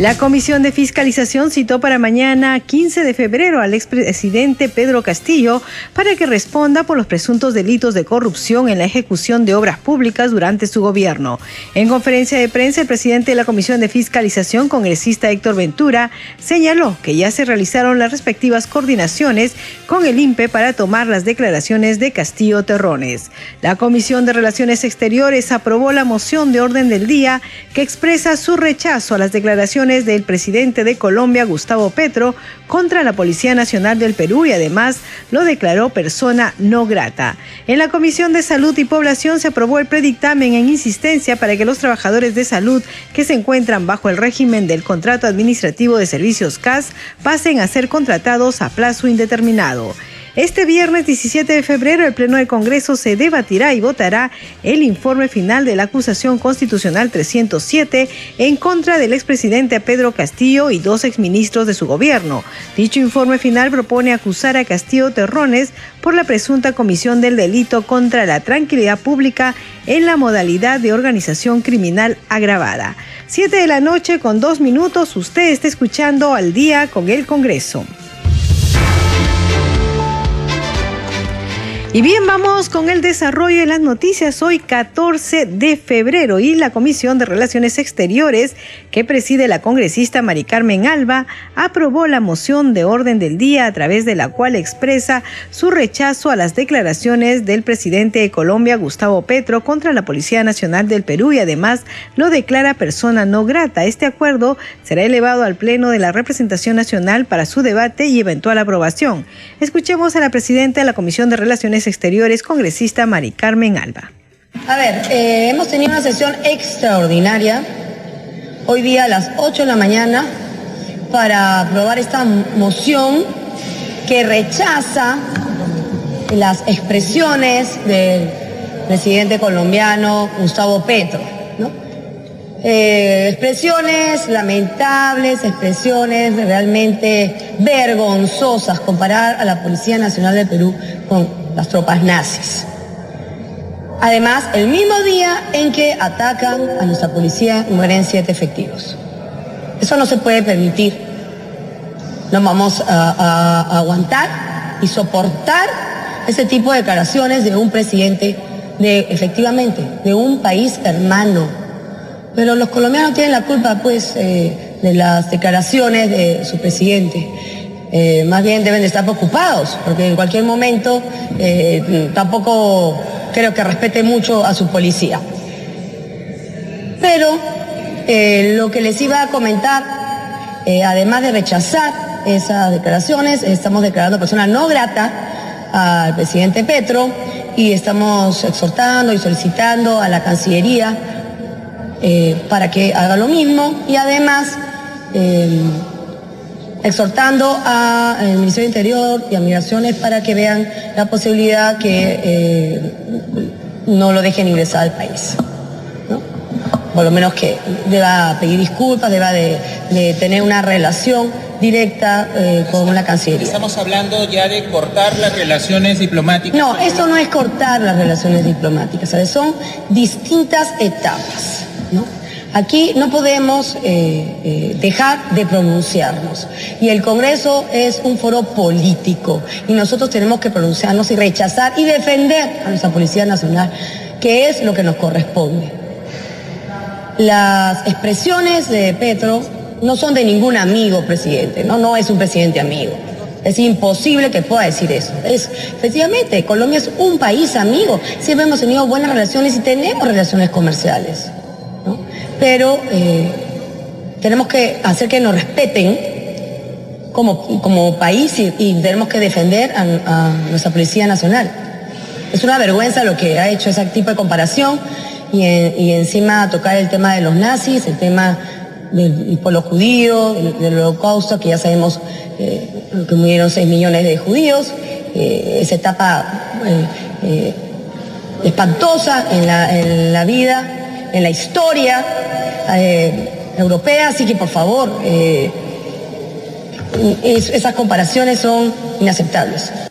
La Comisión de Fiscalización citó para mañana 15 de febrero al expresidente Pedro Castillo para que responda por los presuntos delitos de corrupción en la ejecución de obras públicas durante su gobierno. En conferencia de prensa, el presidente de la Comisión de Fiscalización, congresista Héctor Ventura, señaló que ya se realizaron las respectivas coordinaciones con el INPE para tomar las declaraciones de Castillo Terrones. La Comisión de Relaciones Exteriores aprobó la moción de orden del día que expresa su rechazo a las declaraciones del presidente de Colombia, Gustavo Petro, contra la Policía Nacional del Perú y además lo declaró persona no grata. En la Comisión de Salud y Población se aprobó el predictamen en insistencia para que los trabajadores de salud que se encuentran bajo el régimen del contrato administrativo de servicios CAS pasen a ser contratados a plazo indeterminado. Este viernes 17 de febrero el Pleno del Congreso se debatirá y votará el informe final de la acusación constitucional 307 en contra del expresidente Pedro Castillo y dos exministros de su gobierno. Dicho informe final propone acusar a Castillo Terrones por la presunta comisión del delito contra la tranquilidad pública en la modalidad de organización criminal agravada. Siete de la noche con dos minutos, usted está escuchando al día con el Congreso. Y bien, vamos con el desarrollo de las noticias hoy 14 de febrero y la Comisión de Relaciones Exteriores que preside la congresista Mari Carmen Alba aprobó la moción de orden del día a través de la cual expresa su rechazo a las declaraciones del presidente de Colombia Gustavo Petro contra la Policía Nacional del Perú y además lo declara persona no grata. Este acuerdo será elevado al Pleno de la Representación Nacional para su debate y eventual aprobación. Escuchemos a la presidenta de la Comisión de Relaciones Exteriores, congresista Mari Carmen Alba. A ver, eh, hemos tenido una sesión extraordinaria hoy día a las 8 de la mañana para aprobar esta moción que rechaza las expresiones del presidente colombiano Gustavo Petro. Eh, expresiones lamentables, expresiones realmente vergonzosas, comparar a la Policía Nacional del Perú con las tropas nazis. Además, el mismo día en que atacan a nuestra policía mueren siete efectivos. Eso no se puede permitir. No vamos a, aguantar y soportar ese tipo de declaraciones de un presidente, de efectivamente, de un país hermano. Pero los colombianos tienen la culpa, pues, eh, de las declaraciones de su presidente. Eh, más bien deben de estar preocupados, porque en cualquier momento eh, tampoco creo que respete mucho a su policía. Pero eh, lo que les iba a comentar, además de rechazar esas declaraciones, estamos declarando persona no grata al presidente Petro y estamos exhortando y solicitando a la Cancillería para que haga lo mismo y además exhortando al Ministerio de Interior y a Migraciones para que vean la posibilidad que eh, no lo dejen ingresar al país. Por lo menos que deba pedir disculpas, deba de, tener una relación directa eh, con la Cancillería. Estamos hablando ya de cortar las relaciones diplomáticas. No, esto no es cortar las relaciones diplomáticas, son distintas etapas. ¿no? Aquí no podemos eh, eh, dejar de pronunciarnos. Y el Congreso es un foro político y nosotros tenemos que pronunciarnos y rechazar y defender a nuestra Policía Nacional, que es lo que nos corresponde. Las expresiones de Petro no son de ningún amigo presidente, no, no es un presidente amigo. Es imposible que pueda decir eso. Es, efectivamente, Colombia es un país amigo. Siempre hemos tenido buenas relaciones y tenemos relaciones comerciales pero eh, tenemos que hacer que nos respeten como, como país y, tenemos que defender a, nuestra Policía Nacional. Es una vergüenza lo que ha hecho ese tipo de comparación y, encima tocar el tema de los nazis, el tema del pueblo judío, del, holocausto, que ya sabemos eh, que murieron 6 millones de judíos, eh, esa etapa eh, espantosa en la, en la, vida, en la historia europea, así que por favor, esas comparaciones son inaceptables.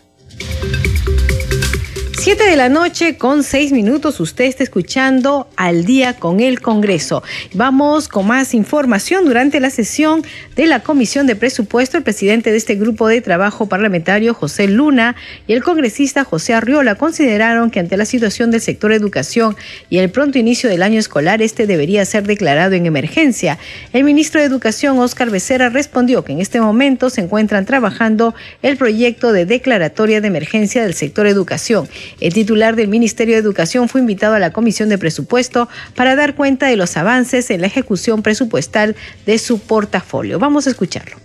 Siete de la noche con seis minutos, usted está escuchando al día con el Congreso. Vamos con más información. Durante la sesión de la Comisión de Presupuesto, el presidente de este grupo de trabajo parlamentario, José Luna, y el congresista José Arriola consideraron que ante la situación del sector educación y el pronto inicio del año escolar, este debería ser declarado en emergencia. El ministro de Educación, Óscar Becerra, respondió que en este momento se encuentran trabajando el proyecto de declaratoria de emergencia del sector educación el titular del Ministerio de Educación fue invitado a la Comisión de Presupuesto para dar cuenta de los avances en la ejecución presupuestal de su portafolio. Vamos a escucharlo.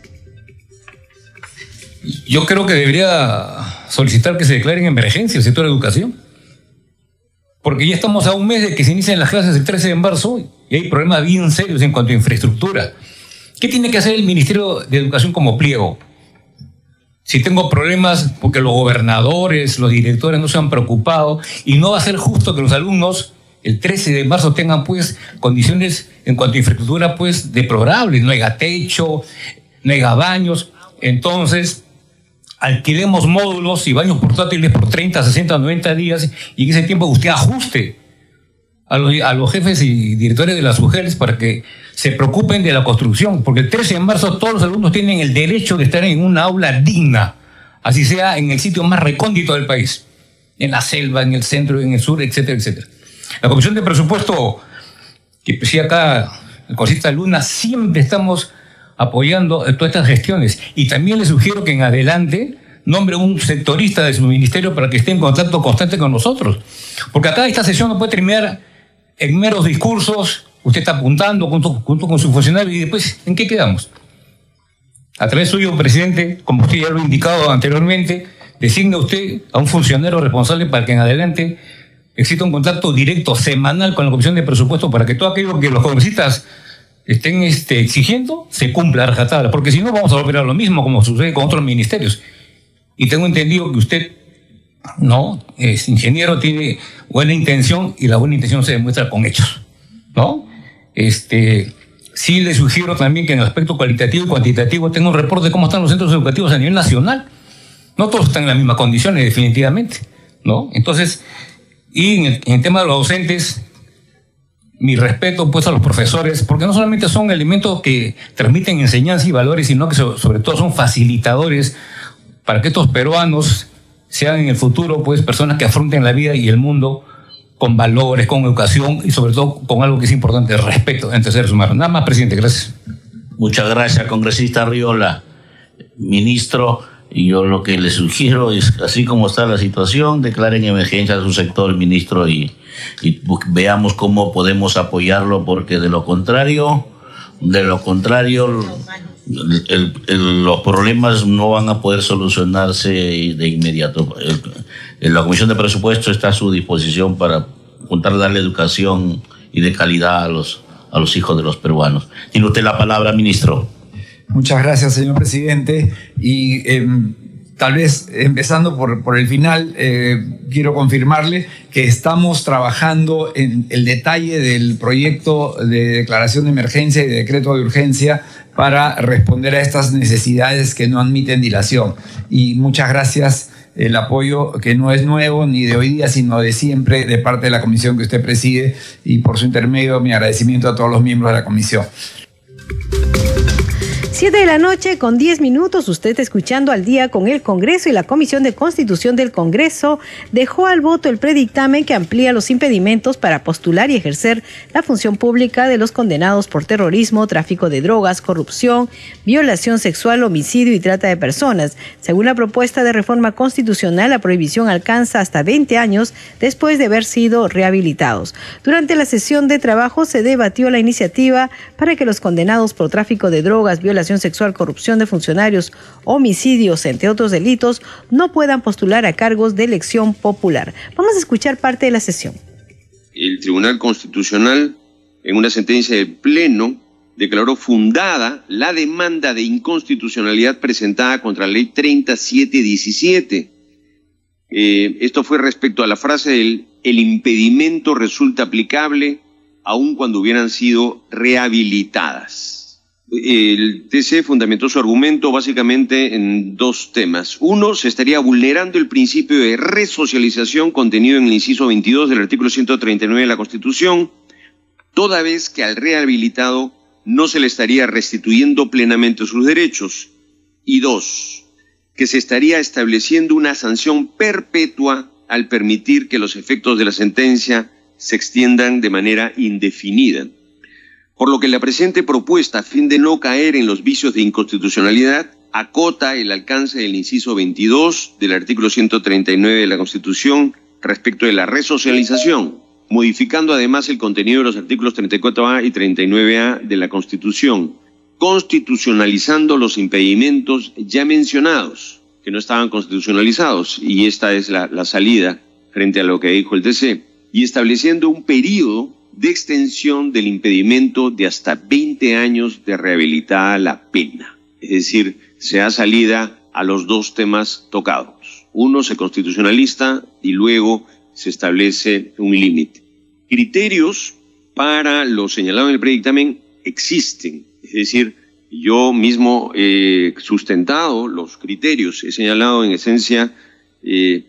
Yo creo que debería solicitar que se declare en emergencia el sector de educación. Porque ya estamos a un mes de que se inician las clases el 13 de marzo y hay problemas bien serios en cuanto a infraestructura. ¿Qué tiene que hacer el Ministerio de Educación como pliego? Si tengo problemas porque los gobernadores, los directores no se han preocupado y no va a ser justo que los alumnos el 13 de marzo tengan pues condiciones en cuanto a infraestructura pues deplorables, no haya techo, no haya baños, entonces alquilemos módulos y baños portátiles por 30, 60, 90 días y en ese tiempo usted ajuste a los, a los jefes y directores de las mujeres para que se preocupen de la construcción, porque el 13 de marzo todos los alumnos tienen el derecho de estar en una aula digna, así sea en el sitio más recóndito del país, en la selva, en el centro, en el sur, etcétera, etcétera. La Comisión de Presupuesto, que decía acá el cosista Luna, siempre estamos apoyando todas estas gestiones. Y también le sugiero que en adelante nombre un sectorista de su ministerio para que esté en contacto constante con nosotros. Porque acá esta sesión no puede terminar en meros discursos usted está apuntando junto, con su funcionario y después, ¿en qué quedamos? A través suyo, presidente, como usted ya lo ha indicado anteriormente, designa usted a un funcionario responsable para que en adelante exista un contacto directo, semanal con la Comisión de Presupuesto para que todo aquello que los congresistas estén este, exigiendo se cumpla a rajatabla, porque si no vamos a a lo mismo como sucede con otros ministerios. Y tengo entendido que usted, no, es ingeniero, tiene buena intención y la buena intención se demuestra con hechos, ¿no? Este, sí le sugiero también que en el aspecto cualitativo y cuantitativo tenga un reporte de cómo están los centros educativos a nivel nacional. No todos están en las mismas condiciones, definitivamente, ¿no? Entonces, y en el, tema de los docentes, mi respeto pues a los profesores, porque no solamente son elementos que transmiten enseñanza y valores, sino que sobre todo son facilitadores para que estos peruanos sean en el futuro pues personas que afronten la vida y el mundo con valores, con educación y sobre todo con algo que es importante, el respeto entre seres humanos. Nada más, presidente, gracias. Muchas gracias, congresista Riola. Ministro, y yo lo que le sugiero es, así como está la situación, declaren emergencia a su sector, ministro, y, y veamos cómo podemos apoyarlo, porque de lo contrario, de lo contrario, los problemas no van a poder solucionarse de inmediato. la Comisión de Presupuesto está a su disposición para contar darle educación y de calidad a los, a los hijos de los peruanos. Tiene usted la palabra, ministro. Muchas gracias, señor presidente. Y em, tal vez empezando por, por el final, eh, quiero confirmarle que estamos trabajando en el detalle del proyecto de declaración de emergencia y de decreto de urgencia para responder a estas necesidades que no admiten dilación. Y muchas gracias el apoyo que no es nuevo ni de hoy día, sino de siempre de parte de la comisión que usted preside y por su intermedio mi agradecimiento a todos los miembros de la comisión. Siete de la noche con diez minutos, usted escuchando al día con el Congreso y la Comisión de Constitución del Congreso dejó al voto el predictamen que amplía los impedimentos para postular y ejercer la función pública de los condenados por terrorismo, tráfico de drogas, corrupción, violación sexual, homicidio y trata de personas. Según la propuesta de reforma constitucional, la prohibición alcanza hasta 20 años después de haber sido rehabilitados. Durante la sesión de trabajo se debatió la iniciativa para que los condenados por tráfico de drogas, violación sexual, corrupción de funcionarios, homicidios, entre otros delitos, no puedan postular a cargos de elección popular. Vamos a escuchar parte de la sesión. El Tribunal Constitucional, en una sentencia de pleno, declaró fundada la demanda de inconstitucionalidad presentada contra la ley 3717. Eh, esto fue respecto a la frase del el impedimento resulta aplicable aun cuando hubieran sido rehabilitadas. El TC fundamentó su argumento básicamente en dos temas. Uno, se estaría vulnerando el principio de resocialización contenido en el inciso 22 del artículo 139 de la Constitución, toda vez que al rehabilitado no se le estaría restituyendo plenamente sus derechos. Y dos, que se estaría estableciendo una sanción perpetua al permitir que los efectos de la sentencia se extiendan de manera indefinida por lo que la presente propuesta, a fin de no caer en los vicios de inconstitucionalidad, acota el alcance del inciso 22 del artículo 139 de la Constitución respecto de la resocialización, modificando además el contenido de los artículos 34A y 39A de la Constitución, constitucionalizando los impedimentos ya mencionados, que no estaban constitucionalizados, y esta es la, salida frente a lo que dijo el TC, y estableciendo un periodo de extensión del impedimento de hasta 20 años de rehabilitada la pena. Es decir, se da salida a los dos temas tocados. Uno se constitucionalista y luego se establece un límite. Criterios para lo señalado en el predictamen existen. Es decir, yo mismo he sustentado los criterios, he señalado en esencia, eh,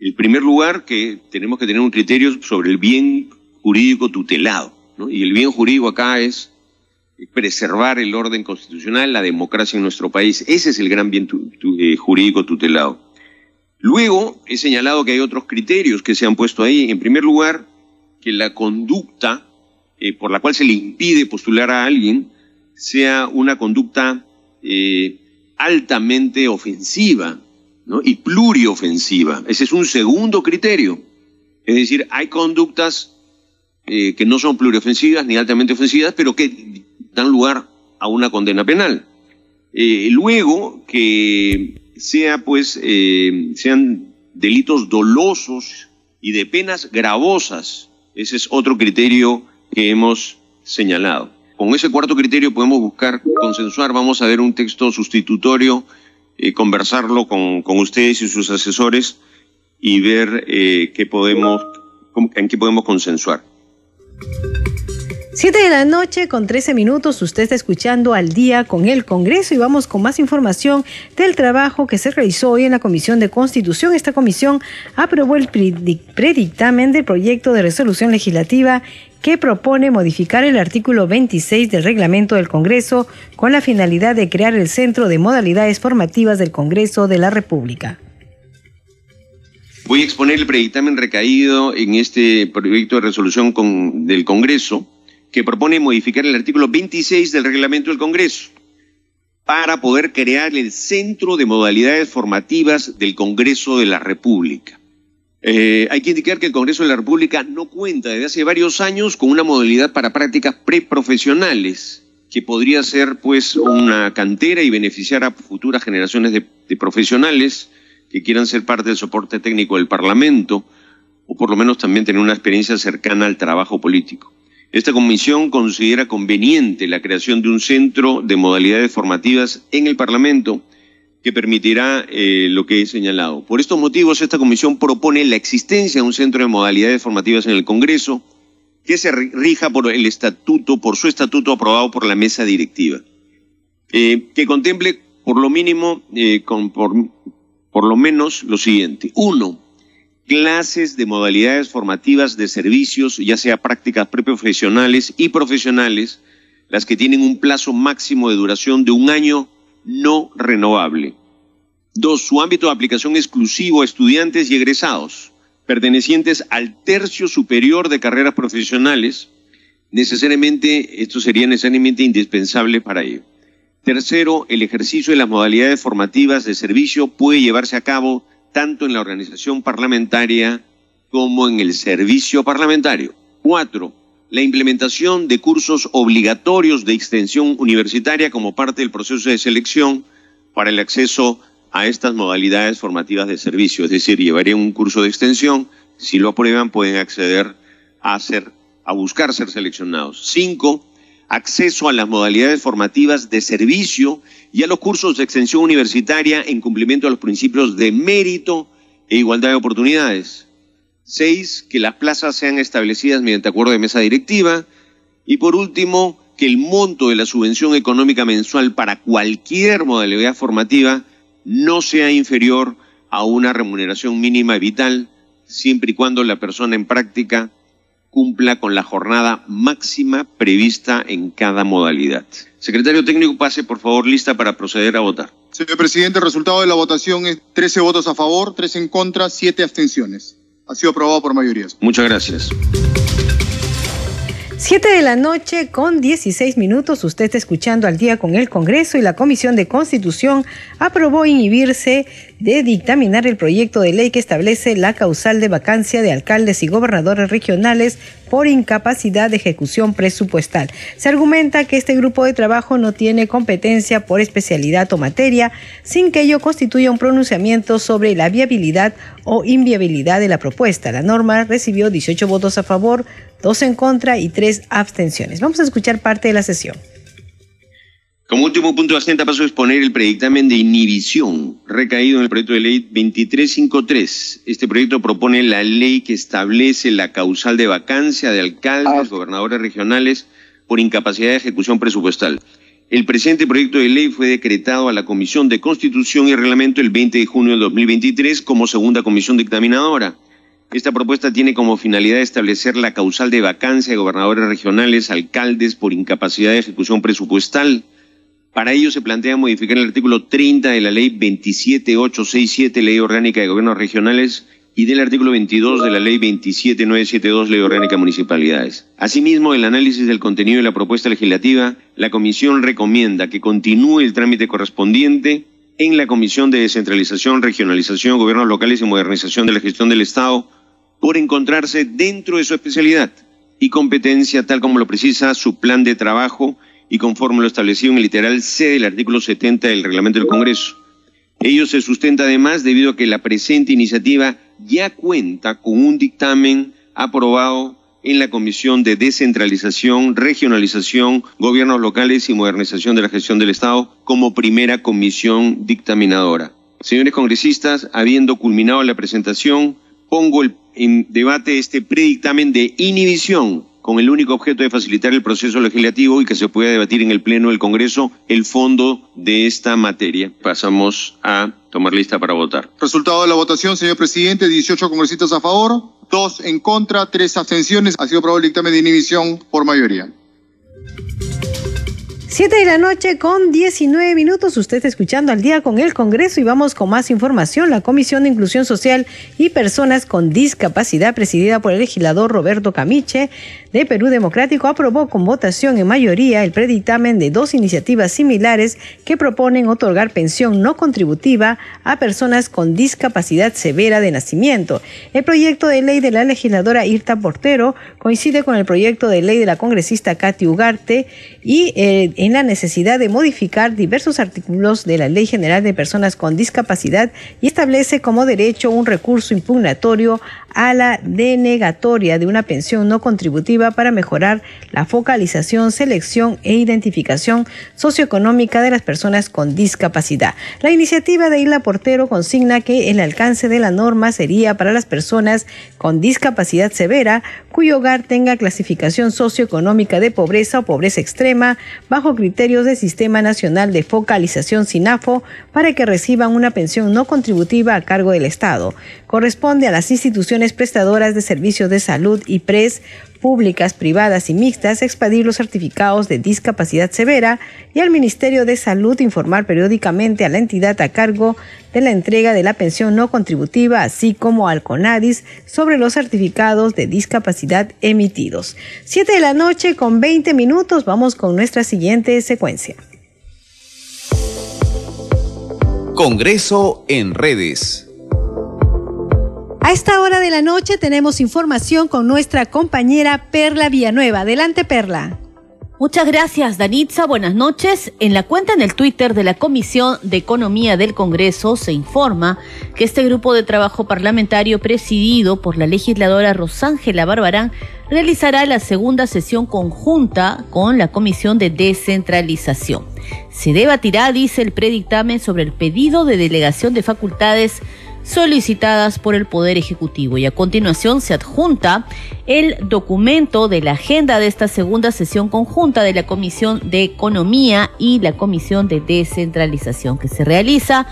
el primer lugar, que tenemos que tener un criterio sobre el bien jurídico tutelado. Y el bien jurídico acá es preservar el orden constitucional, la democracia en nuestro país. Ese es el gran bien eh, jurídico tutelado. Luego he señalado que hay otros criterios que se han puesto ahí. En primer lugar, que la conducta eh, por la cual se le impide postular a alguien sea una conducta eh, altamente ofensiva y pluriofensiva. Ese es un segundo criterio. Es decir, hay conductas eh, que no son pluriofensivas ni altamente ofensivas, pero que dan lugar a una condena penal. Eh, luego, que sea, pues, eh, sean delitos dolosos y de penas gravosas. Ese es otro criterio que hemos señalado. Con ese cuarto criterio podemos buscar consensuar, vamos a ver un texto sustitutorio, conversarlo con, con, ustedes y sus asesores y ver qué podemos, en qué podemos consensuar. 7 de la noche con 13 minutos, usted está escuchando al día con el Congreso y vamos con más información del trabajo que se realizó hoy en la Comisión de Constitución. Esta comisión aprobó el predictamen del proyecto de resolución legislativa que propone modificar el artículo 26 del reglamento del Congreso con la finalidad de crear el Centro de Modalidades Formativas del Congreso de la República. Voy a exponer el predictamen recaído en este proyecto de resolución del Congreso que propone modificar el artículo 26 del reglamento del Congreso para poder crear el Centro de Modalidades Formativas del Congreso de la República. Eh, hay que indicar que el Congreso de la República no cuenta desde hace varios años con una modalidad para prácticas preprofesionales que podría ser pues una cantera y beneficiar a futuras generaciones de profesionales que quieran ser parte del soporte técnico del Parlamento o por lo menos también tener una experiencia cercana al trabajo político. Esta comisión considera conveniente la creación de un centro de modalidades formativas en el Parlamento que permitirá eh, lo que he señalado. Por estos motivos, esta comisión propone la existencia de un centro de modalidades formativas en el Congreso que se rija por el estatuto, por su estatuto aprobado por la mesa directiva, eh, que contemple por lo mínimo, eh, con, por, por lo menos lo siguiente. Uno, clases de modalidades formativas de servicios, ya sea prácticas preprofesionales y profesionales, las que tienen un plazo máximo de duración de un año no renovable. Dos, su ámbito de aplicación exclusivo a estudiantes y egresados pertenecientes al tercio superior de carreras profesionales, necesariamente, esto sería necesariamente indispensable para ello. Tercero, el ejercicio de las modalidades formativas de servicio puede llevarse a cabo tanto en la organización parlamentaria como en el servicio parlamentario. Cuatro, la implementación de cursos obligatorios de extensión universitaria como parte del proceso de selección para el acceso a estas modalidades formativas de servicio, es decir, llevaría un curso de extensión, si lo aprueban pueden acceder a ser, a buscar ser seleccionados. Cinco, acceso a las modalidades formativas de servicio y a los cursos de extensión universitaria en cumplimiento a los principios de mérito e igualdad de oportunidades. Seis, que las plazas sean establecidas mediante acuerdo de mesa directiva. Y por último, que el monto de la subvención económica mensual para cualquier modalidad formativa no sea inferior a una remuneración mínima vital, siempre y cuando la persona en práctica cumpla con la jornada máxima prevista en cada modalidad. Secretario técnico, pase por favor lista para proceder a votar. Señor presidente, el resultado de la votación es 13 votos a favor, 3 en contra, 7 abstenciones. Ha sido aprobado por mayorías. Muchas gracias. 7 de la noche con 16 minutos. Usted está escuchando al día con el Congreso y la Comisión de Constitución aprobó inhibirse de dictaminar el proyecto de ley que establece la causal de vacancia de alcaldes y gobernadores regionales por incapacidad de ejecución presupuestal. Se argumenta que este grupo de trabajo no tiene competencia por especialidad o materia, sin que ello constituya un pronunciamiento sobre la viabilidad o inviabilidad de la propuesta. La norma recibió 18 votos a favor, 2 en contra y 3 abstenciones. Vamos a escuchar parte de la sesión. Como último punto de agenda paso a exponer el predictamen de inhibición recaído en el proyecto de ley 2353. Este proyecto propone la ley que establece la causal de vacancia de alcaldes, ah. gobernadores regionales por incapacidad de ejecución presupuestal. El presente proyecto de ley fue decretado a la Comisión de Constitución y Reglamento el 20 de junio de 2023 como segunda comisión dictaminadora. Esta propuesta tiene como finalidad establecer la causal de vacancia de gobernadores regionales, alcaldes por incapacidad de ejecución presupuestal para ello se plantea modificar el artículo 30 de la ley 27867, Ley Orgánica de Gobiernos Regionales, y del artículo 22 de la ley 27972, Ley Orgánica de Municipalidades. Asimismo, el análisis del contenido de la propuesta legislativa, la Comisión recomienda que continúe el trámite correspondiente en la Comisión de Descentralización, Regionalización, Gobiernos Locales y Modernización de la Gestión del Estado por encontrarse dentro de su especialidad y competencia tal como lo precisa su plan de trabajo y conforme lo establecido en el literal C del artículo 70 del reglamento del Congreso. Ello se sustenta además debido a que la presente iniciativa ya cuenta con un dictamen aprobado en la Comisión de Descentralización, Regionalización, Gobiernos Locales y Modernización de la Gestión del Estado como primera comisión dictaminadora. Señores congresistas, habiendo culminado la presentación, pongo en debate este predictamen de inhibición con el único objeto de facilitar el proceso legislativo y que se pueda debatir en el Pleno del Congreso el fondo de esta materia. Pasamos a tomar lista para votar. Resultado de la votación, señor presidente, 18 congresistas a favor, 2 en contra, 3 abstenciones. Ha sido aprobado el dictamen de inhibición por mayoría. 7 de la noche con 19 minutos. Usted escuchando al día con el Congreso y vamos con más información. La Comisión de Inclusión Social y Personas con Discapacidad, presidida por el legislador Roberto Camiche de Perú Democrático, aprobó con votación en mayoría el predictamen de dos iniciativas similares que proponen otorgar pensión no contributiva a personas con discapacidad severa de nacimiento. El proyecto de ley de la legisladora Irta Portero coincide con el proyecto de ley de la congresista Katy Ugarte y eh, en la necesidad de modificar diversos artículos de la Ley General de Personas con Discapacidad y establece como derecho un recurso impugnatorio a la denegatoria de una pensión no contributiva para mejorar la focalización, selección e identificación socioeconómica de las personas con discapacidad. La iniciativa de Isla Portero consigna que el alcance de la norma sería para las personas con discapacidad severa cuyo hogar tenga clasificación socioeconómica de pobreza o pobreza extrema bajo criterios del Sistema Nacional de Focalización SINAFO para que reciban una pensión no contributiva a cargo del Estado. Corresponde a las instituciones prestadoras de servicios de salud y PRES públicas, privadas y mixtas expedir los certificados de discapacidad severa y al Ministerio de Salud informar periódicamente a la entidad a cargo de la entrega de la pensión no contributiva, así como al CONADIS sobre los certificados de discapacidad emitidos. Siete de la noche con 20 minutos, vamos con nuestra siguiente secuencia. Congreso en redes. A esta hora de la noche tenemos información con nuestra compañera Perla Villanueva. Adelante, Perla. Muchas gracias, Danitza. Buenas noches. En la cuenta en el Twitter de la Comisión de Economía del Congreso se informa que este grupo de trabajo parlamentario presidido por la legisladora Rosángela Barbarán realizará la segunda sesión conjunta con la Comisión de Descentralización. Se debatirá, dice el predictamen, sobre el pedido de delegación de facultades solicitadas por el Poder Ejecutivo. Y a continuación se adjunta el documento de la agenda de esta segunda sesión conjunta de la Comisión de Economía y la Comisión de Descentralización que se realiza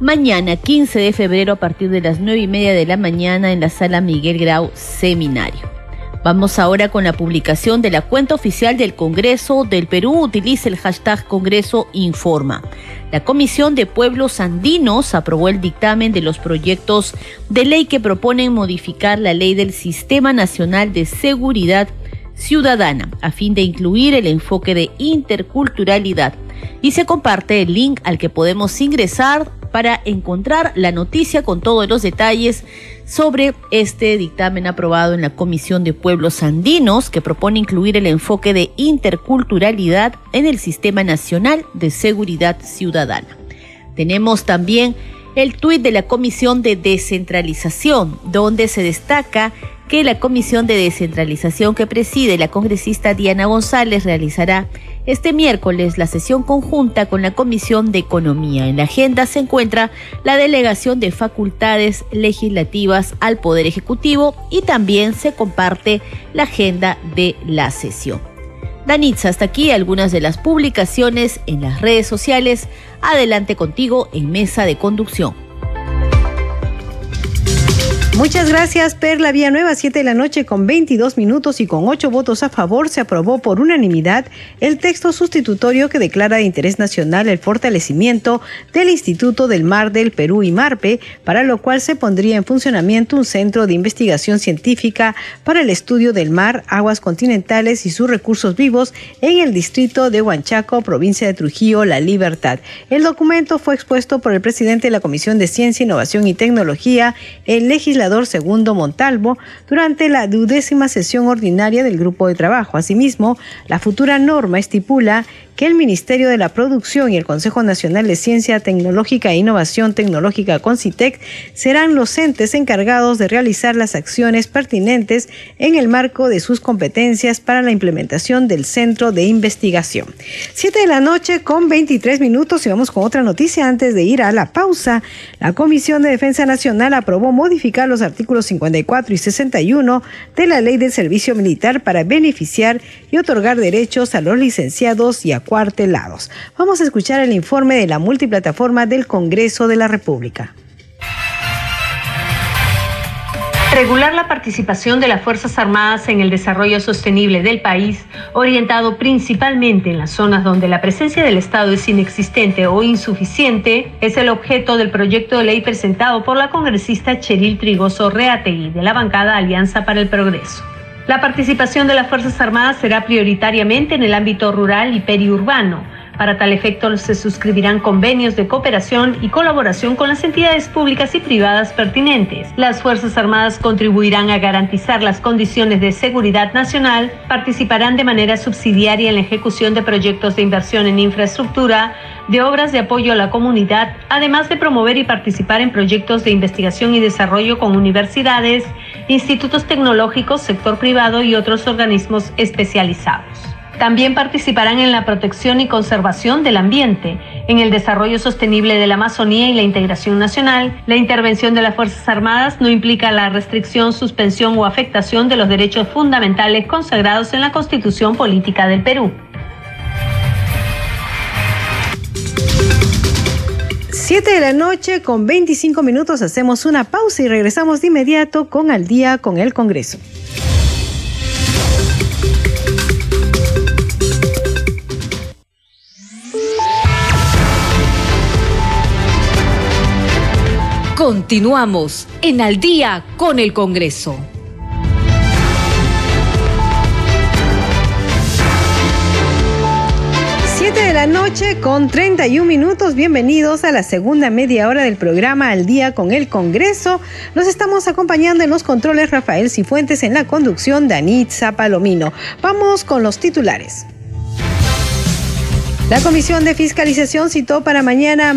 mañana 15 de febrero a partir de las 9 y media de la mañana en la sala Miguel Grau Seminario. Vamos ahora con la publicación de la cuenta oficial del Congreso del Perú. Utiliza el hashtag Congreso Informa. La Comisión de Pueblos Andinos aprobó el dictamen de los proyectos de ley que proponen modificar la ley del Sistema Nacional de Seguridad Ciudadana a fin de incluir el enfoque de interculturalidad. Y se comparte el link al que podemos ingresar para encontrar la noticia con todos los detalles sobre este dictamen aprobado en la Comisión de Pueblos Andinos que propone incluir el enfoque de interculturalidad en el Sistema Nacional de Seguridad Ciudadana. Tenemos también el tuit de la Comisión de Descentralización, donde se destaca que la Comisión de Descentralización que preside la congresista Diana González realizará este miércoles la sesión conjunta con la Comisión de Economía. En la agenda se encuentra la delegación de facultades legislativas al Poder Ejecutivo y también se comparte la agenda de la sesión. Danitza, hasta aquí algunas de las publicaciones en las redes sociales. Adelante contigo en Mesa de Conducción. Muchas gracias, Perla Nueva, 7 de la noche con 22 minutos y con 8 votos a favor se aprobó por unanimidad el texto sustitutorio que declara de interés nacional el fortalecimiento del Instituto del Mar del Perú y Marpe, para lo cual se pondría en funcionamiento un centro de investigación científica para el estudio del mar, aguas continentales y sus recursos vivos en el distrito de Huanchaco, provincia de Trujillo, La Libertad. El documento fue expuesto por el presidente de la Comisión de Ciencia, Innovación y Tecnología, el legislador Segundo Montalvo durante la duodécima sesión ordinaria del grupo de trabajo. Asimismo, la futura norma estipula que el Ministerio de la Producción y el Consejo Nacional de Ciencia Tecnológica e Innovación Tecnológica CONCITEC serán los entes encargados de realizar las acciones pertinentes en el marco de sus competencias para la implementación del centro de investigación. Siete de la noche con 23 minutos y vamos con otra noticia antes de ir a la pausa. La Comisión de Defensa Nacional aprobó modificar los artículos 54 y 61 de la Ley del Servicio Militar para beneficiar y otorgar derechos a los licenciados y a cuartelados. Vamos a escuchar el informe de la multiplataforma del Congreso de la República. Regular la participación de las Fuerzas Armadas en el desarrollo sostenible del país, orientado principalmente en las zonas donde la presencia del Estado es inexistente o insuficiente, es el objeto del proyecto de ley presentado por la congresista Cheril Trigoso Reategui de la bancada Alianza para el Progreso. La participación de las Fuerzas Armadas será prioritariamente en el ámbito rural y periurbano. Para tal efecto se suscribirán convenios de cooperación y colaboración con las entidades públicas y privadas pertinentes. Las Fuerzas Armadas contribuirán a garantizar las condiciones de seguridad nacional, participarán de manera subsidiaria en la ejecución de proyectos de inversión en infraestructura, de obras de apoyo a la comunidad, además de promover y participar en proyectos de investigación y desarrollo con universidades, institutos tecnológicos, sector privado y otros organismos especializados. También participarán en la protección y conservación del ambiente, en el desarrollo sostenible de la Amazonía y la integración nacional. La intervención de las Fuerzas Armadas no implica la restricción, suspensión o afectación de los derechos fundamentales consagrados en la Constitución Política del Perú. 7 de la noche con 25 minutos hacemos una pausa y regresamos de inmediato con Al día con el Congreso. Continuamos en Al día con el Congreso. La noche con 31 minutos. Bienvenidos a la segunda media hora del programa Al día con el Congreso. Nos estamos acompañando en los controles Rafael Cifuentes en la conducción Danitza Palomino. Vamos con los titulares. La Comisión de Fiscalización citó para mañana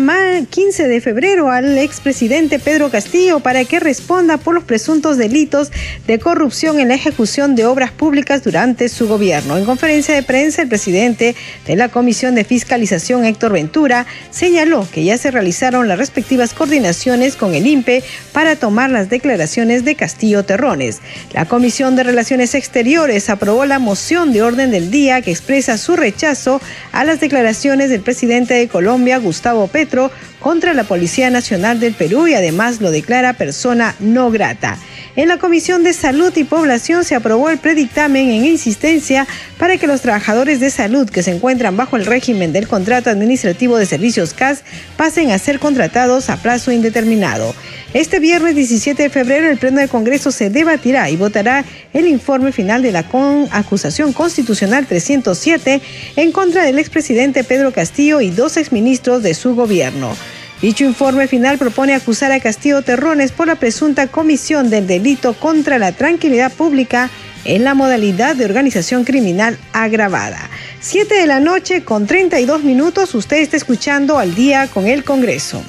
15 de febrero al expresidente Pedro Castillo para que responda por los presuntos delitos de corrupción en la ejecución de obras públicas durante su gobierno. En conferencia de prensa, el presidente de la Comisión de Fiscalización, Héctor Ventura, señaló que ya se realizaron las respectivas coordinaciones con el INPE para tomar las declaraciones de Castillo Terrones. La Comisión de Relaciones Exteriores aprobó la moción de orden del día que expresa su rechazo a las declaraciones del presidente de Colombia, Gustavo Petro, contra la Policía Nacional del Perú y además lo declara persona no grata. En la Comisión de Salud y Población se aprobó el predictamen en insistencia para que los trabajadores de salud que se encuentran bajo el régimen del contrato administrativo de servicios CAS pasen a ser contratados a plazo indeterminado. Este viernes 17 de febrero el Pleno del Congreso se debatirá y votará el informe final de la acusación constitucional 307 en contra del expresidente Pedro Castillo y dos exministros de su gobierno. Dicho informe final propone acusar a Castillo Terrones por la presunta comisión del delito contra la tranquilidad pública en la modalidad de organización criminal agravada. Siete de la noche con 32 minutos, usted está escuchando al día con el Congreso.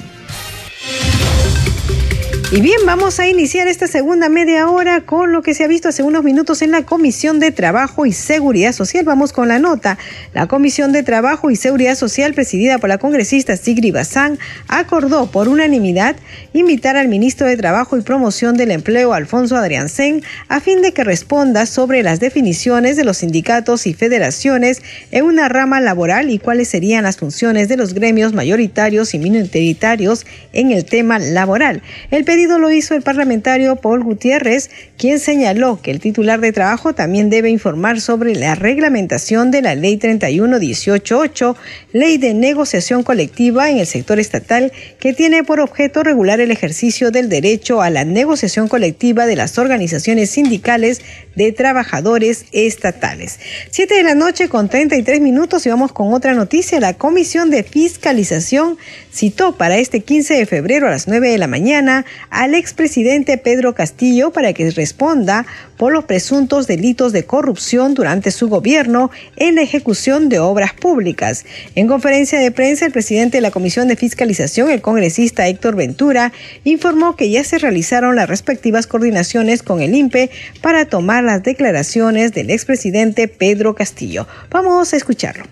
Y bien, vamos a iniciar esta segunda media hora con lo que se ha visto hace unos minutos en la Comisión de Trabajo y Seguridad Social. Vamos con la nota. La Comisión de Trabajo y Seguridad Social, presidida por la congresista Sigri Bazán, acordó por unanimidad invitar al ministro de Trabajo y Promoción del Empleo, Alfonso Adriancén, a fin de que responda sobre las definiciones de los sindicatos y federaciones en una rama laboral y cuáles serían las funciones de los gremios mayoritarios y minoritarios en el tema laboral. El pedido lo hizo el parlamentario Paul Gutiérrez, quien señaló que el titular de trabajo también debe informar sobre la reglamentación de la Ley 31188, Ley de Negociación Colectiva en el sector estatal, que tiene por objeto regular el ejercicio del derecho a la negociación colectiva de las organizaciones sindicales de trabajadores estatales. Siete de la noche con 33 minutos y vamos con otra noticia. La Comisión de Fiscalización citó para este 15 de febrero a las 9 de la mañana al expresidente Pedro Castillo para que responda por los presuntos delitos de corrupción durante su gobierno en la ejecución de obras públicas. En conferencia de prensa, el presidente de la Comisión de Fiscalización, el congresista Héctor Ventura, informó que ya se realizaron las respectivas coordinaciones con el INPE para tomar las declaraciones del expresidente Pedro Castillo. Vamos a escucharlo.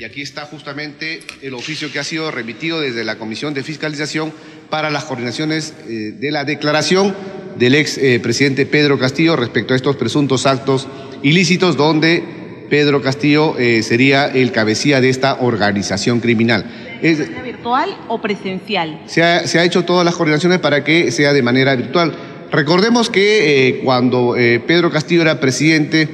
Y aquí está justamente el oficio que ha sido remitido desde la Comisión de Fiscalización para las coordinaciones eh, de la declaración del ex eh, presidente Pedro Castillo respecto a estos presuntos actos ilícitos donde Pedro Castillo eh, sería el cabecilla de esta organización criminal. ¿Es virtual o presencial? Se ha, se ha, hecho todas las coordinaciones para que sea de manera virtual. Recordemos que cuando Pedro Castillo era presidente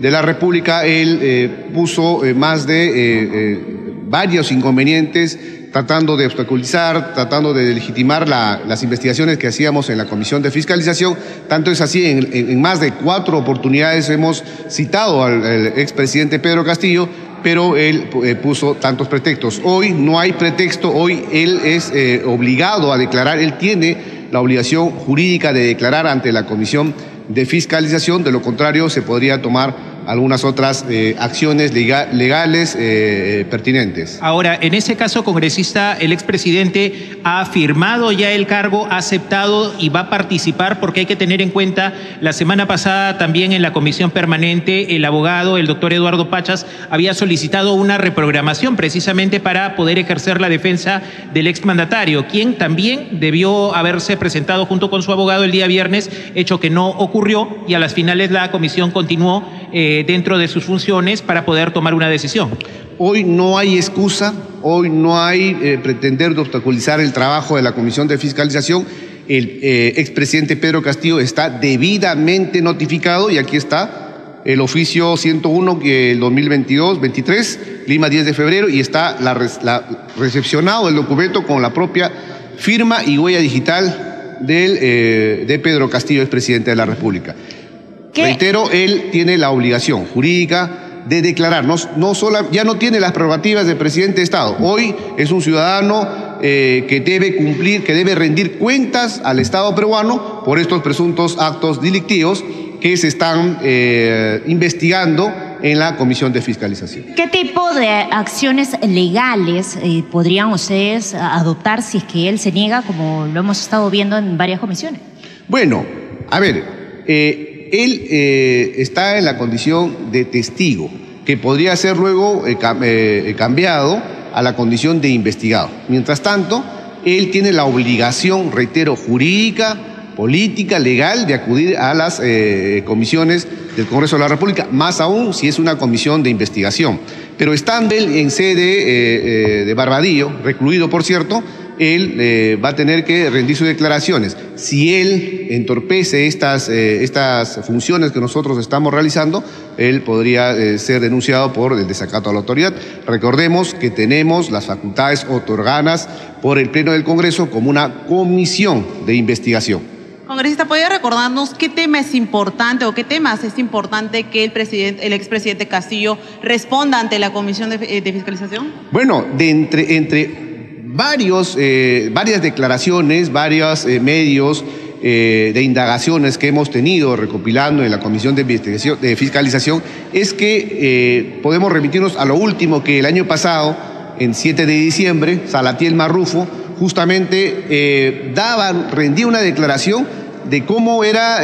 de la República, él puso más de varios inconvenientes tratando de obstaculizar, tratando de legitimar las investigaciones que hacíamos en la Comisión de Fiscalización. Tanto es así, en, más de cuatro oportunidades hemos citado al, expresidente Pedro Castillo, pero él eh, puso tantos pretextos. Hoy no hay pretexto, hoy él es eh, obligado a declarar, él tiene la obligación jurídica de declarar ante la Comisión de Fiscalización, de lo contrario se podría tomar algunas otras eh, acciones legales eh, pertinentes. Ahora, en ese caso, congresista, el expresidente ha firmado ya el cargo, ha aceptado y va a participar porque hay que tener en cuenta, la semana pasada también en la comisión permanente, el abogado, el doctor Eduardo Pachas, había solicitado una reprogramación precisamente para poder ejercer la defensa del exmandatario, quien también debió haberse presentado junto con su abogado el día viernes, hecho que no ocurrió y a las finales la comisión continuó. Eh, dentro de sus funciones para poder tomar una decisión. Hoy no hay excusa hoy no hay eh, pretender de obstaculizar el trabajo de la Comisión de Fiscalización. El eh, expresidente Pedro Castillo está debidamente notificado y aquí está el oficio 101 que el 2022-23, Lima 10 de febrero, y está la, recepcionado el documento con la propia firma y huella digital eh, de Pedro Castillo, expresidente de la República. Reitero, él tiene la obligación jurídica de declarar, no, no ya no tiene las prerrogativas de presidente de Estado. Hoy es un ciudadano eh, que debe cumplir, que debe rendir cuentas al Estado peruano por estos presuntos actos delictivos que se están eh, investigando en la Comisión de Fiscalización. ¿Qué tipo de acciones legales eh, podrían ustedes adoptar si es que él se niega, como lo hemos estado viendo en varias comisiones? Bueno, a ver, él está en la condición de testigo, que podría ser luego cambiado a la condición de investigado. Mientras tanto, él tiene la obligación, reitero, jurídica, política, legal, de acudir a las eh, comisiones del Congreso de la República, más aún si es una comisión de investigación. Pero estando él en sede eh, eh, de Barbadillo, recluido por cierto, él eh, va a tener que rendir sus declaraciones. Si él entorpece estas, eh, estas funciones que nosotros estamos realizando, él podría eh, ser denunciado por el desacato a la autoridad. Recordemos que tenemos las facultades otorgadas por el Pleno del Congreso como una comisión de investigación. Congresista, ¿podría recordarnos qué tema es importante o qué temas es importante que el, presidente, el expresidente Castillo responda ante la Comisión de, Fiscalización? Bueno, de entre, entre varios, eh, varias declaraciones, varios eh, medios eh, de indagaciones que hemos tenido recopilando en la Comisión de, Investigación, de Fiscalización, es que podemos remitirnos a lo último que el año pasado, en 7 de diciembre, Salatiel Marrufo justamente daba, rendía una declaración de cómo, era,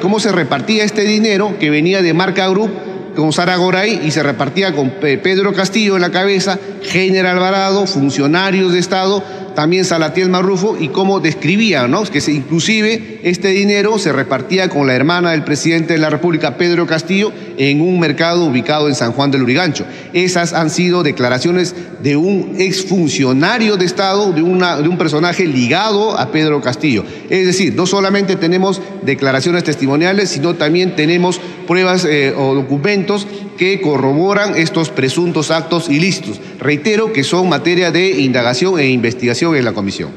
cómo se repartía este dinero que venía de Marca Group con Sara Goray y se repartía con Pedro Castillo en la cabeza, General Alvarado, funcionarios de Estado, también Salatiel Marrufo y cómo describía, ¿no? Que se, inclusive este dinero se repartía con la hermana del presidente de la República, Pedro Castillo, en un mercado ubicado en San Juan del Urigancho. Esas han sido declaraciones de un exfuncionario de Estado, de, un personaje ligado a Pedro Castillo. Es decir, no solamente tenemos declaraciones testimoniales, sino también tenemos pruebas eh, o documentos que corroboran estos presuntos actos ilícitos. Reitero que son materia de indagación e investigación en la comisión.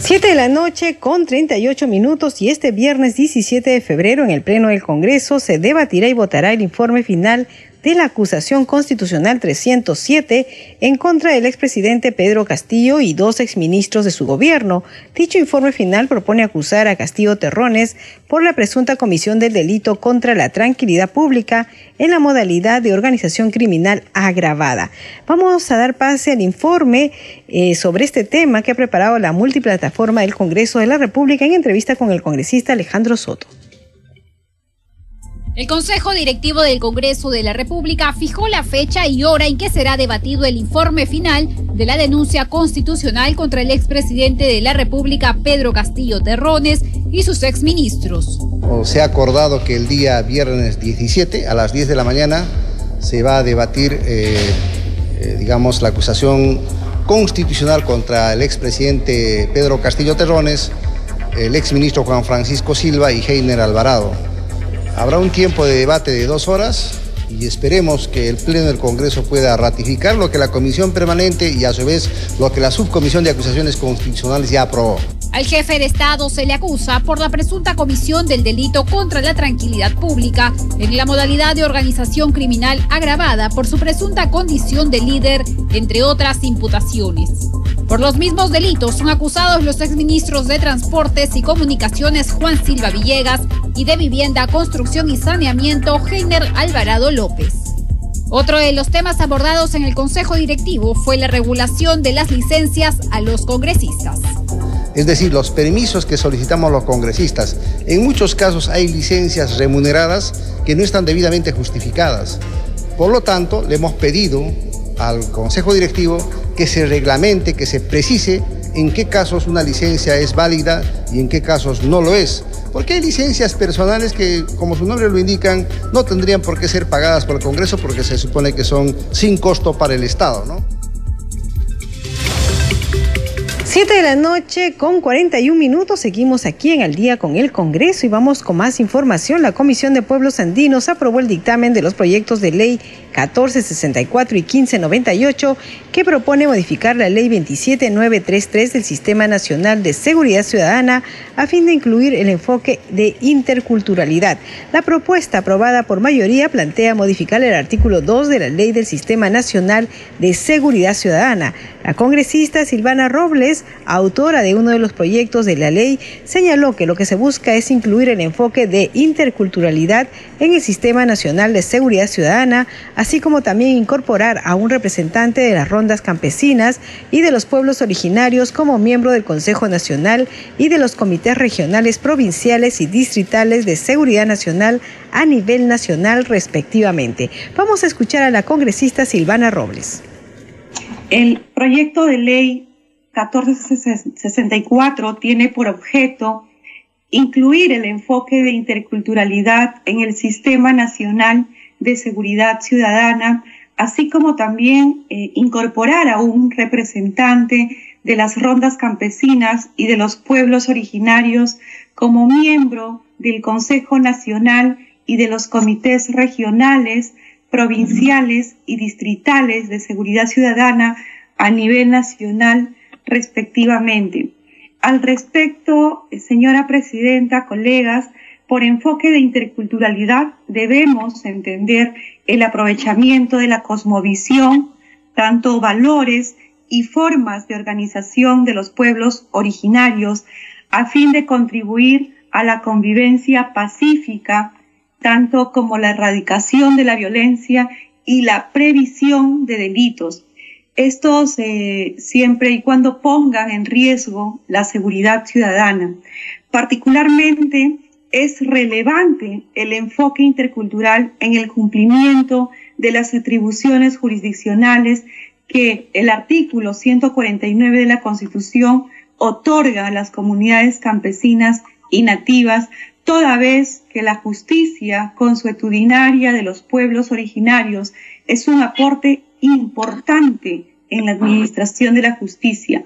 Siete de la noche con 38 minutos y este viernes 17 de febrero en el Pleno del Congreso se debatirá y votará el informe final de la acusación constitucional 307 en contra del expresidente Pedro Castillo y dos exministros de su gobierno. Dicho informe final propone acusar a Castillo Terrones por la presunta comisión del delito contra la tranquilidad pública en la modalidad de organización criminal agravada. Vamos a dar pase al informe eh, sobre este tema que ha preparado la multiplataforma del Congreso de la República en entrevista con el congresista Alejandro Soto. El Consejo Directivo del Congreso de la República fijó la fecha y hora en que será debatido el informe final de la denuncia constitucional contra el expresidente de la República, Pedro Castillo Terrones, y sus exministros. Se ha acordado que el día viernes 17 a las 10 de la mañana se va a debatir, eh, eh, digamos, la acusación constitucional contra el expresidente Pedro Castillo Terrones, el exministro Juan Francisco Silva y Heiner Alvarado. Habrá un tiempo de debate de dos horas y esperemos que el Pleno del Congreso pueda ratificar lo que la Comisión Permanente y a su vez lo que la Subcomisión de Acusaciones Constitucionales ya aprobó. Al jefe de Estado se le acusa por la presunta comisión del delito contra la tranquilidad pública en la modalidad de organización criminal agravada por su presunta condición de líder, entre otras imputaciones. Por los mismos delitos son acusados los exministros de Transportes y Comunicaciones Juan Silva Villegas y de Vivienda, Construcción y Saneamiento Heiner Alvarado López. Otro de los temas abordados en el Consejo Directivo fue la regulación de las licencias a los congresistas. Es decir, los permisos que solicitamos los congresistas. En muchos casos hay licencias remuneradas que no están debidamente justificadas. Por lo tanto, le hemos pedido al Consejo Directivo que se reglamente, que se precise en qué casos una licencia es válida y en qué casos no lo es. Porque hay licencias personales que, como su nombre lo indican, no tendrían por qué ser pagadas por el Congreso porque se supone que son sin costo para el Estado, ¿no? 7 de la noche con 41 minutos. Seguimos aquí en Al día con el Congreso y vamos con más información. La Comisión de Pueblos Andinos aprobó el dictamen de los proyectos de ley 1464 y 1598 que propone modificar la ley 27933 del Sistema Nacional de Seguridad Ciudadana a fin de incluir el enfoque de interculturalidad. La propuesta aprobada por mayoría plantea modificar el artículo 2 de la ley del Sistema Nacional de Seguridad Ciudadana. La congresista Silvana Robles autora de uno de los proyectos de la ley, señaló que lo que se busca es incluir el enfoque de interculturalidad en el Sistema Nacional de Seguridad Ciudadana, así como también incorporar a un representante de las rondas campesinas y de los pueblos originarios como miembro del Consejo Nacional y de los comités regionales, provinciales y distritales de seguridad nacional a nivel nacional respectivamente. Vamos a escuchar a la congresista Silvana Robles. El proyecto de ley 1464 tiene por objeto incluir el enfoque de interculturalidad en el Sistema Nacional de Seguridad Ciudadana, así como también eh, incorporar a un representante de las rondas campesinas y de los pueblos originarios como miembro del Consejo Nacional y de los comités regionales, provinciales y distritales de seguridad ciudadana a nivel nacional respectivamente. Al respecto, señora presidenta, colegas, por enfoque de interculturalidad debemos entender el aprovechamiento de la cosmovisión, tanto valores y formas de organización de los pueblos originarios, a fin de contribuir a la convivencia pacífica, tanto como la erradicación de la violencia y la previsión de delitos, estos siempre y cuando pongan en riesgo la seguridad ciudadana. Particularmente es relevante el enfoque intercultural en el cumplimiento de las atribuciones jurisdiccionales que el artículo 149 de la Constitución otorga a las comunidades campesinas y nativas, toda vez que la justicia consuetudinaria de los pueblos originarios es un aporte importante en la administración de la justicia.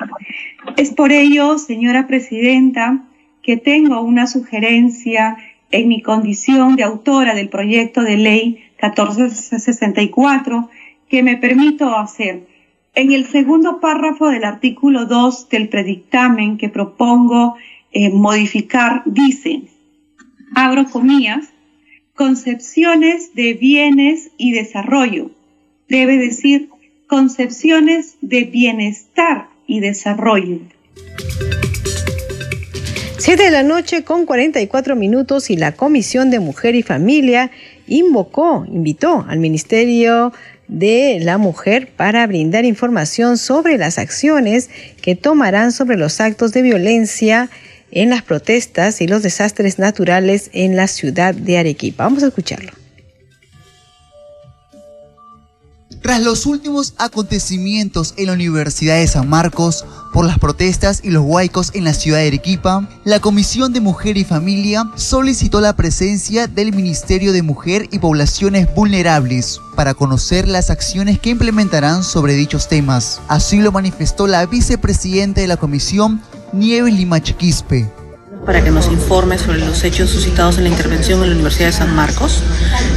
Es por ello, señora presidenta, que tengo una sugerencia en mi condición de autora del proyecto de ley 1464 que me permito hacer. En el segundo párrafo del artículo 2 del predictamen que propongo eh, modificar dice, abro comillas, concepciones de bienes y desarrollo debe decir concepciones de bienestar y desarrollo. Siete de la noche con 44 minutos y la Comisión de Mujer y Familia invocó, invitó al Ministerio de la Mujer para brindar información sobre las acciones que tomarán sobre los actos de violencia en las protestas y los desastres naturales en la ciudad de Arequipa. Vamos a escucharlo. Tras los últimos acontecimientos en la Universidad de San Marcos por las protestas y los huaicos en la ciudad de Arequipa, la Comisión de Mujer y Familia solicitó la presencia del Ministerio de Mujer y Poblaciones Vulnerables para conocer las acciones que implementarán sobre dichos temas. Así lo manifestó la vicepresidenta de la comisión, Nieves Limachiquispe para que nos informe sobre los hechos suscitados en la intervención en la Universidad de San Marcos,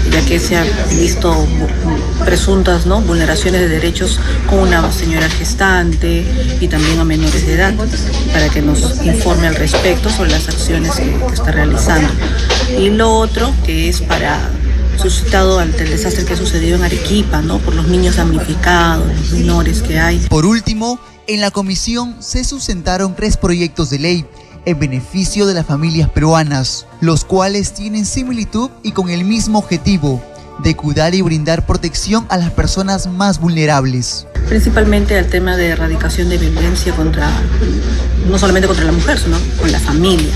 ya que se han visto presuntas ¿no? vulneraciones de derechos con una señora gestante y también a menores de edad, para que nos informe al respecto sobre las acciones que, está realizando. Y lo otro, que es para suscitado ante el desastre que ha sucedido en Arequipa, ¿no? Por los niños damnificados, los menores que hay. Por último, en la comisión se sustentaron tres proyectos de ley en beneficio de las familias peruanas, los cuales tienen similitud y con el mismo objetivo de cuidar y brindar protección a las personas más vulnerables. Principalmente al tema de erradicación de violencia contra, no solamente contra la mujer, sino con la familia.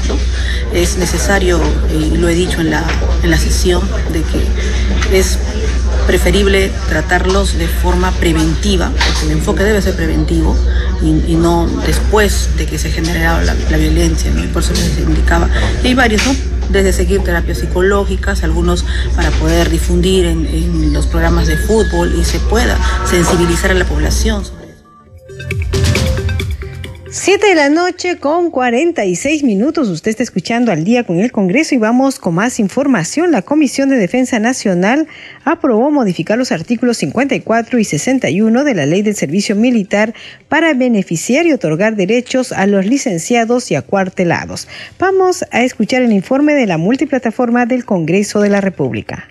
Es necesario, y lo he dicho en la, en la sesión, de que es preferible tratarlos de forma preventiva, porque el enfoque debe ser preventivo y, no después de que se genere la, la violencia, ¿no? Y por eso les indicaba. Y hay varios, ¿no? Desde seguir terapias psicológicas, algunos para poder difundir en los programas de fútbol y se pueda sensibilizar a la población. 7 de la noche con 46 minutos. Usted está escuchando al día con el Congreso y vamos con más información. La Comisión de Defensa Nacional aprobó modificar los artículos 54 y 61 de la Ley del Servicio Militar para beneficiar y otorgar derechos a los licenciados y acuartelados. Vamos a escuchar el informe de la multiplataforma del Congreso de la República.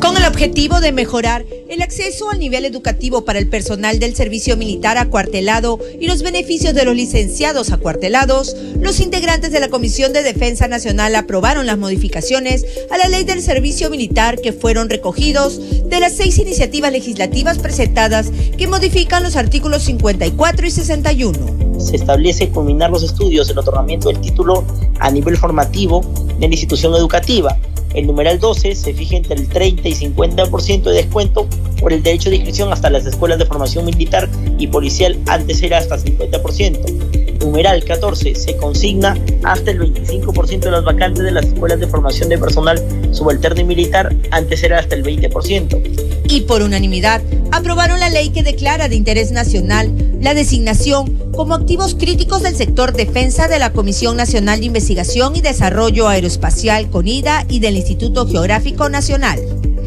Con el objetivo de mejorar el acceso al nivel educativo para el personal del servicio militar acuartelado y los beneficios de los licenciados acuartelados, los integrantes de la Comisión de Defensa Nacional aprobaron las modificaciones a la ley del servicio militar que fueron recogidos de las seis iniciativas legislativas presentadas que modifican los artículos 54 y 61. Se establece culminar los estudios del otorgamiento del título a nivel formativo de la institución educativa el numeral 12 se fija entre el 30 y 50% de descuento por el derecho de inscripción hasta las escuelas de formación militar y policial, antes era hasta 50%. Numeral 14 se consigna hasta el 25% de las vacantes de las escuelas de formación de personal subalterno y militar, antes era hasta el 20%. Y por unanimidad, aprobaron la ley que declara de interés nacional la designación como activos críticos del sector defensa de la Comisión Nacional de Investigación y Desarrollo Aeroespacial CONIDA y del Instituto Geográfico Nacional.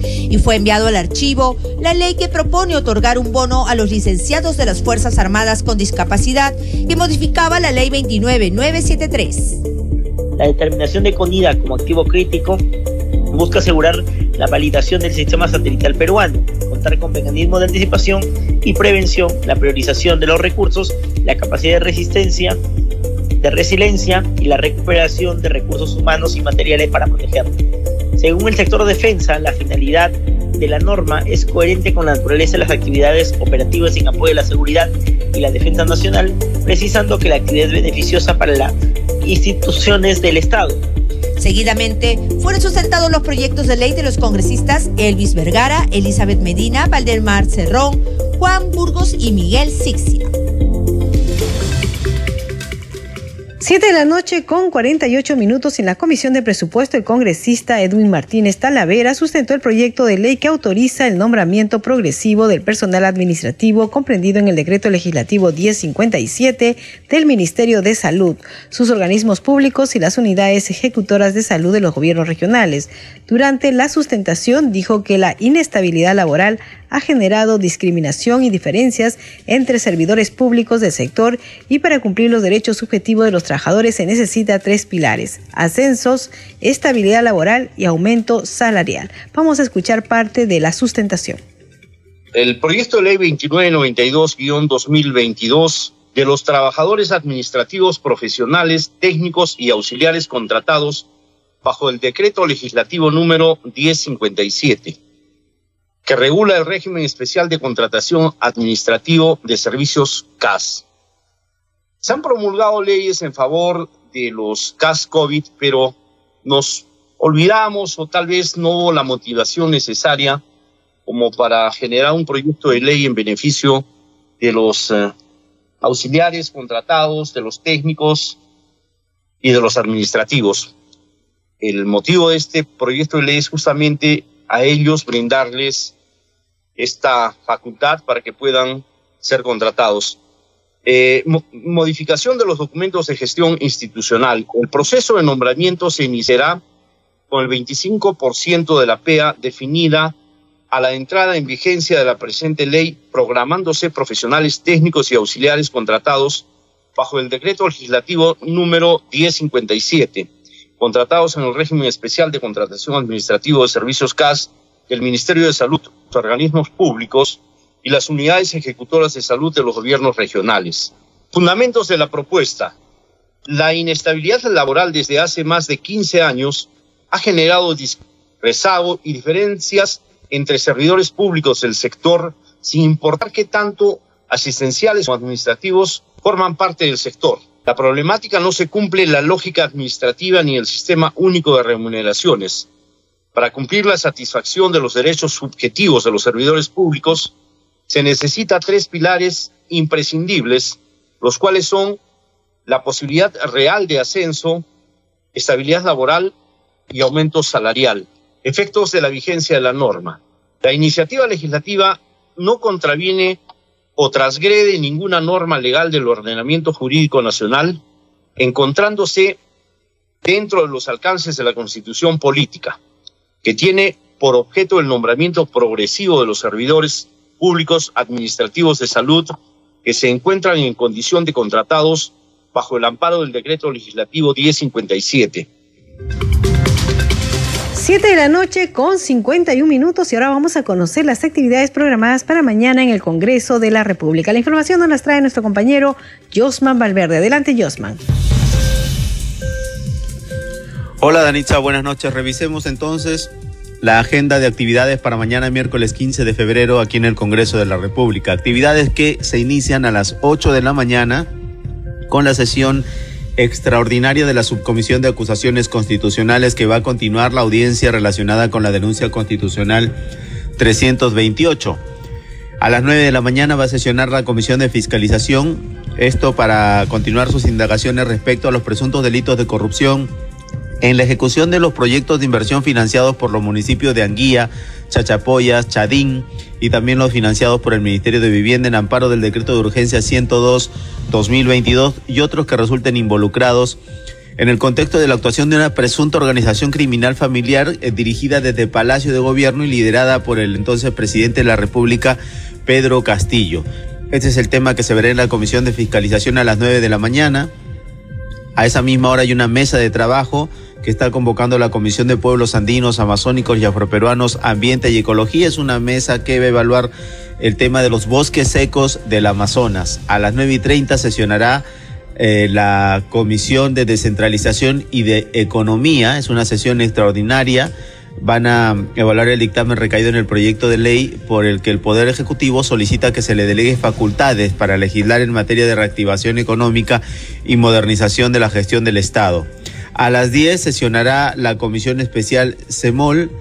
Y fue enviado al archivo la ley que propone otorgar un bono a los licenciados de las Fuerzas Armadas con discapacidad que modificaba la ley 29973. La determinación de CONIDA como activo crítico busca asegurar la validación del sistema satelital peruano, contar con mecanismos de anticipación y prevención, la priorización de los recursos, la capacidad de resistencia, de resiliencia y la recuperación de recursos humanos y materiales para protegerlo. Según el sector defensa, la finalidad de la norma es coherente con la naturaleza de las actividades operativas en apoyo a la seguridad y la defensa nacional, precisando que la actividad es beneficiosa para las instituciones del Estado, Seguidamente, fueron sustentados los proyectos de ley de los congresistas Elvis Vergara, Elizabeth Medina, Valdemar Cerrón, Juan Burgos y Miguel Sixia. 7 de la noche con 48 minutos en la Comisión de Presupuesto, el congresista Edwin Martínez Talavera sustentó el proyecto de ley que autoriza el nombramiento progresivo del personal administrativo comprendido en el decreto legislativo 1057 del Ministerio de Salud, sus organismos públicos y las unidades ejecutoras de salud de los gobiernos regionales. Durante la sustentación dijo que la inestabilidad laboral ha generado discriminación y diferencias entre servidores públicos del sector y para cumplir los derechos subjetivos de los trabajadores se necesita tres pilares, ascensos, estabilidad laboral y aumento salarial. Vamos a escuchar parte de la sustentación. El proyecto de ley 2992-2022 de los trabajadores administrativos profesionales, técnicos y auxiliares contratados bajo el decreto legislativo número 1057 que regula el régimen especial de contratación administrativo de servicios CAS. Se han promulgado leyes en favor de los CAS COVID, pero nos olvidamos o tal vez no hubo la motivación necesaria como para generar un proyecto de ley en beneficio de los eh, auxiliares contratados, de los técnicos y de los administrativos. El motivo de este proyecto de ley es justamente a ellos brindarles esta facultad para que puedan ser contratados. Eh, modificación de los documentos de gestión institucional. El proceso de nombramiento se iniciará con el 25% de la PEA definida a la entrada en vigencia de la presente ley, programándose profesionales técnicos y auxiliares contratados bajo el decreto legislativo número 1057 contratados en el régimen especial de contratación administrativo de servicios CAS del Ministerio de Salud, los organismos públicos y las unidades ejecutoras de salud de los gobiernos regionales. Fundamentos de la propuesta. La inestabilidad laboral desde hace más de 15 años ha generado rezago y diferencias entre servidores públicos del sector, sin importar qué tanto asistenciales o administrativos forman parte del sector. La problemática no se cumple la lógica administrativa ni el sistema único de remuneraciones. Para cumplir la satisfacción de los derechos subjetivos de los servidores públicos, se necesita tres pilares imprescindibles, los cuales son la posibilidad real de ascenso, estabilidad laboral y aumento salarial. Efectos de la vigencia de la norma. La iniciativa legislativa no contraviene o transgrede ninguna norma legal del ordenamiento jurídico nacional, encontrándose dentro de los alcances de la constitución política, que tiene por objeto el nombramiento progresivo de los servidores públicos administrativos de salud que se encuentran en condición de contratados bajo el amparo del decreto legislativo 1057. Siete de la noche con 51 minutos y ahora vamos a conocer las actividades programadas para mañana en el Congreso de la República. La información nos las trae nuestro compañero Josman Valverde. Adelante, Josman. Hola Danitza, buenas noches. Revisemos entonces la agenda de actividades para mañana miércoles 15 de febrero aquí en el Congreso de la República. Actividades que se inician a las 8 de la mañana con la sesión extraordinaria de la Subcomisión de Acusaciones Constitucionales que va a continuar la audiencia relacionada con la denuncia constitucional 328. A las 9 de la mañana va a sesionar la Comisión de Fiscalización, esto para continuar sus indagaciones respecto a los presuntos delitos de corrupción en la ejecución de los proyectos de inversión financiados por los municipios de Anguía, Chachapoyas, Chadín y también los financiados por el Ministerio de Vivienda en amparo del decreto de urgencia 102-2022 y otros que resulten involucrados en el contexto de la actuación de una presunta organización criminal familiar eh, dirigida desde Palacio de Gobierno y liderada por el entonces presidente de la República, Pedro Castillo. Este es el tema que se verá en la Comisión de Fiscalización a las 9 de la mañana. A esa misma hora hay una mesa de trabajo que está convocando la Comisión de Pueblos Andinos, Amazónicos y Afroperuanos, Ambiente y Ecología. Es una mesa que va a evaluar el tema de los bosques secos del Amazonas. A las 9 y 30 sesionará eh, la Comisión de Descentralización y de Economía. Es una sesión extraordinaria. Van a evaluar el dictamen recaído en el proyecto de ley por el que el Poder Ejecutivo solicita que se le delegue facultades para legislar en materia de reactivación económica y modernización de la gestión del Estado. A las 10 sesionará la Comisión Especial CEMOL.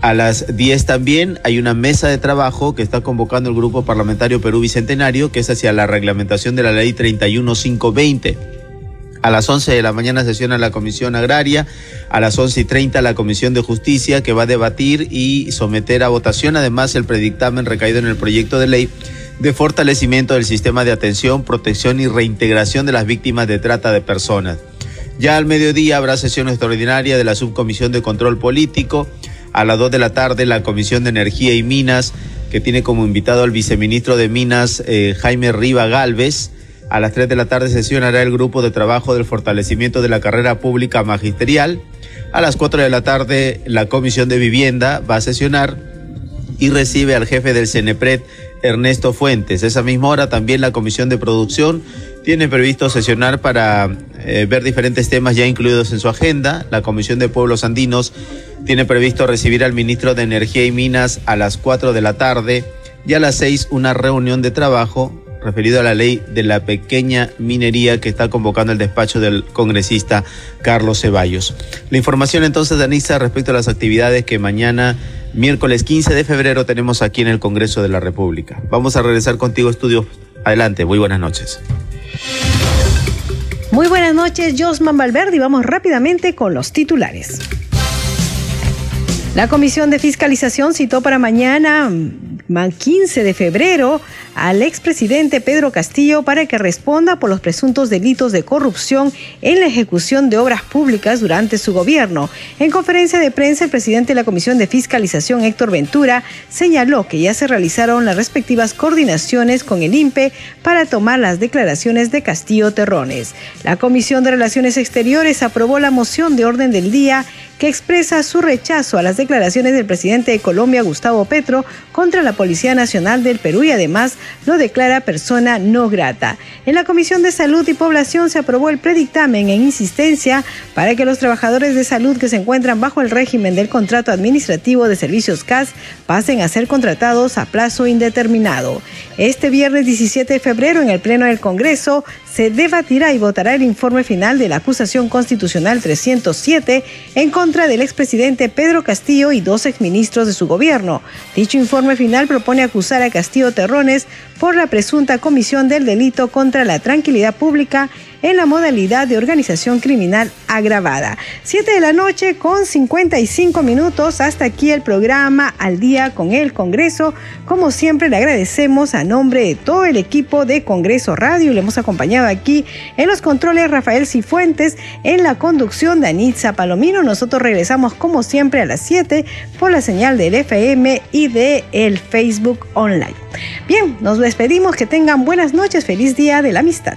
A las 10 también hay una mesa de trabajo que está convocando el Grupo Parlamentario Perú Bicentenario, que es hacia la reglamentación de la Ley 31520. A las 11 de la mañana sesiona la Comisión Agraria, a las 11 y 30 la Comisión de Justicia que va a debatir y someter a votación además el predictamen recaído en el proyecto de ley de fortalecimiento del sistema de atención, protección y reintegración de las víctimas de trata de personas. Ya al mediodía habrá sesión extraordinaria de la Subcomisión de Control Político. A las 2 de la tarde la Comisión de Energía y Minas, que tiene como invitado al viceministro de Minas, eh, Jaime Riva Galvez. A las 3 de la tarde sesionará el grupo de trabajo del fortalecimiento de la carrera pública magisterial. A las 4 de la tarde la Comisión de Vivienda va a sesionar y recibe al jefe del CENEPRED, Ernesto Fuentes. Esa misma hora también la Comisión de Producción tiene previsto sesionar para eh, ver diferentes temas ya incluidos en su agenda. La Comisión de Pueblos Andinos tiene previsto recibir al ministro de Energía y Minas a las 4 de la tarde y a las 6 una reunión de trabajo referido a la ley de la pequeña minería que está convocando el despacho del congresista Carlos Ceballos. La información entonces, Danisa, respecto a las actividades que mañana, miércoles 15 de febrero, tenemos aquí en el Congreso de la República. Vamos a regresar contigo, estudio. Adelante, muy buenas noches. Muy buenas noches, Josman Valverde, y vamos rápidamente con los titulares. La Comisión de Fiscalización citó para mañana, 15 de febrero, al expresidente Pedro Castillo para que responda por los presuntos delitos de corrupción en la ejecución de obras públicas durante su gobierno. En conferencia de prensa, el presidente de la Comisión de Fiscalización, Héctor Ventura, señaló que ya se realizaron las respectivas coordinaciones con el INPE para tomar las declaraciones de Castillo Terrones. La Comisión de Relaciones Exteriores aprobó la moción de orden del día que expresa su rechazo a las declaraciones del presidente de Colombia, Gustavo Petro, contra la Policía Nacional del Perú y además lo declara persona no grata. En la Comisión de Salud y Población se aprobó el predictamen en insistencia para que los trabajadores de salud que se encuentran bajo el régimen del contrato administrativo de servicios CAS pasen a ser contratados a plazo indeterminado. Este viernes 17 de febrero en el Pleno del Congreso se debatirá y votará el informe final de la acusación constitucional 307 en contra del expresidente Pedro Castillo y dos exministros de su gobierno. Dicho informe final propone acusar a Castillo Terrones por la presunta comisión del delito contra la tranquilidad pública en la modalidad de organización criminal agravada. Siete de la noche con 55 minutos. Hasta aquí el programa Al día con el Congreso. Como siempre le agradecemos a nombre de todo el equipo de Congreso Radio. Le hemos acompañado aquí en los controles Rafael Cifuentes, en la conducción de Anitza Palomino. Nosotros regresamos como siempre a las 7 por la señal del FM y de el Facebook Online. Bien, nos despedimos. Que tengan buenas noches. Feliz día de la amistad.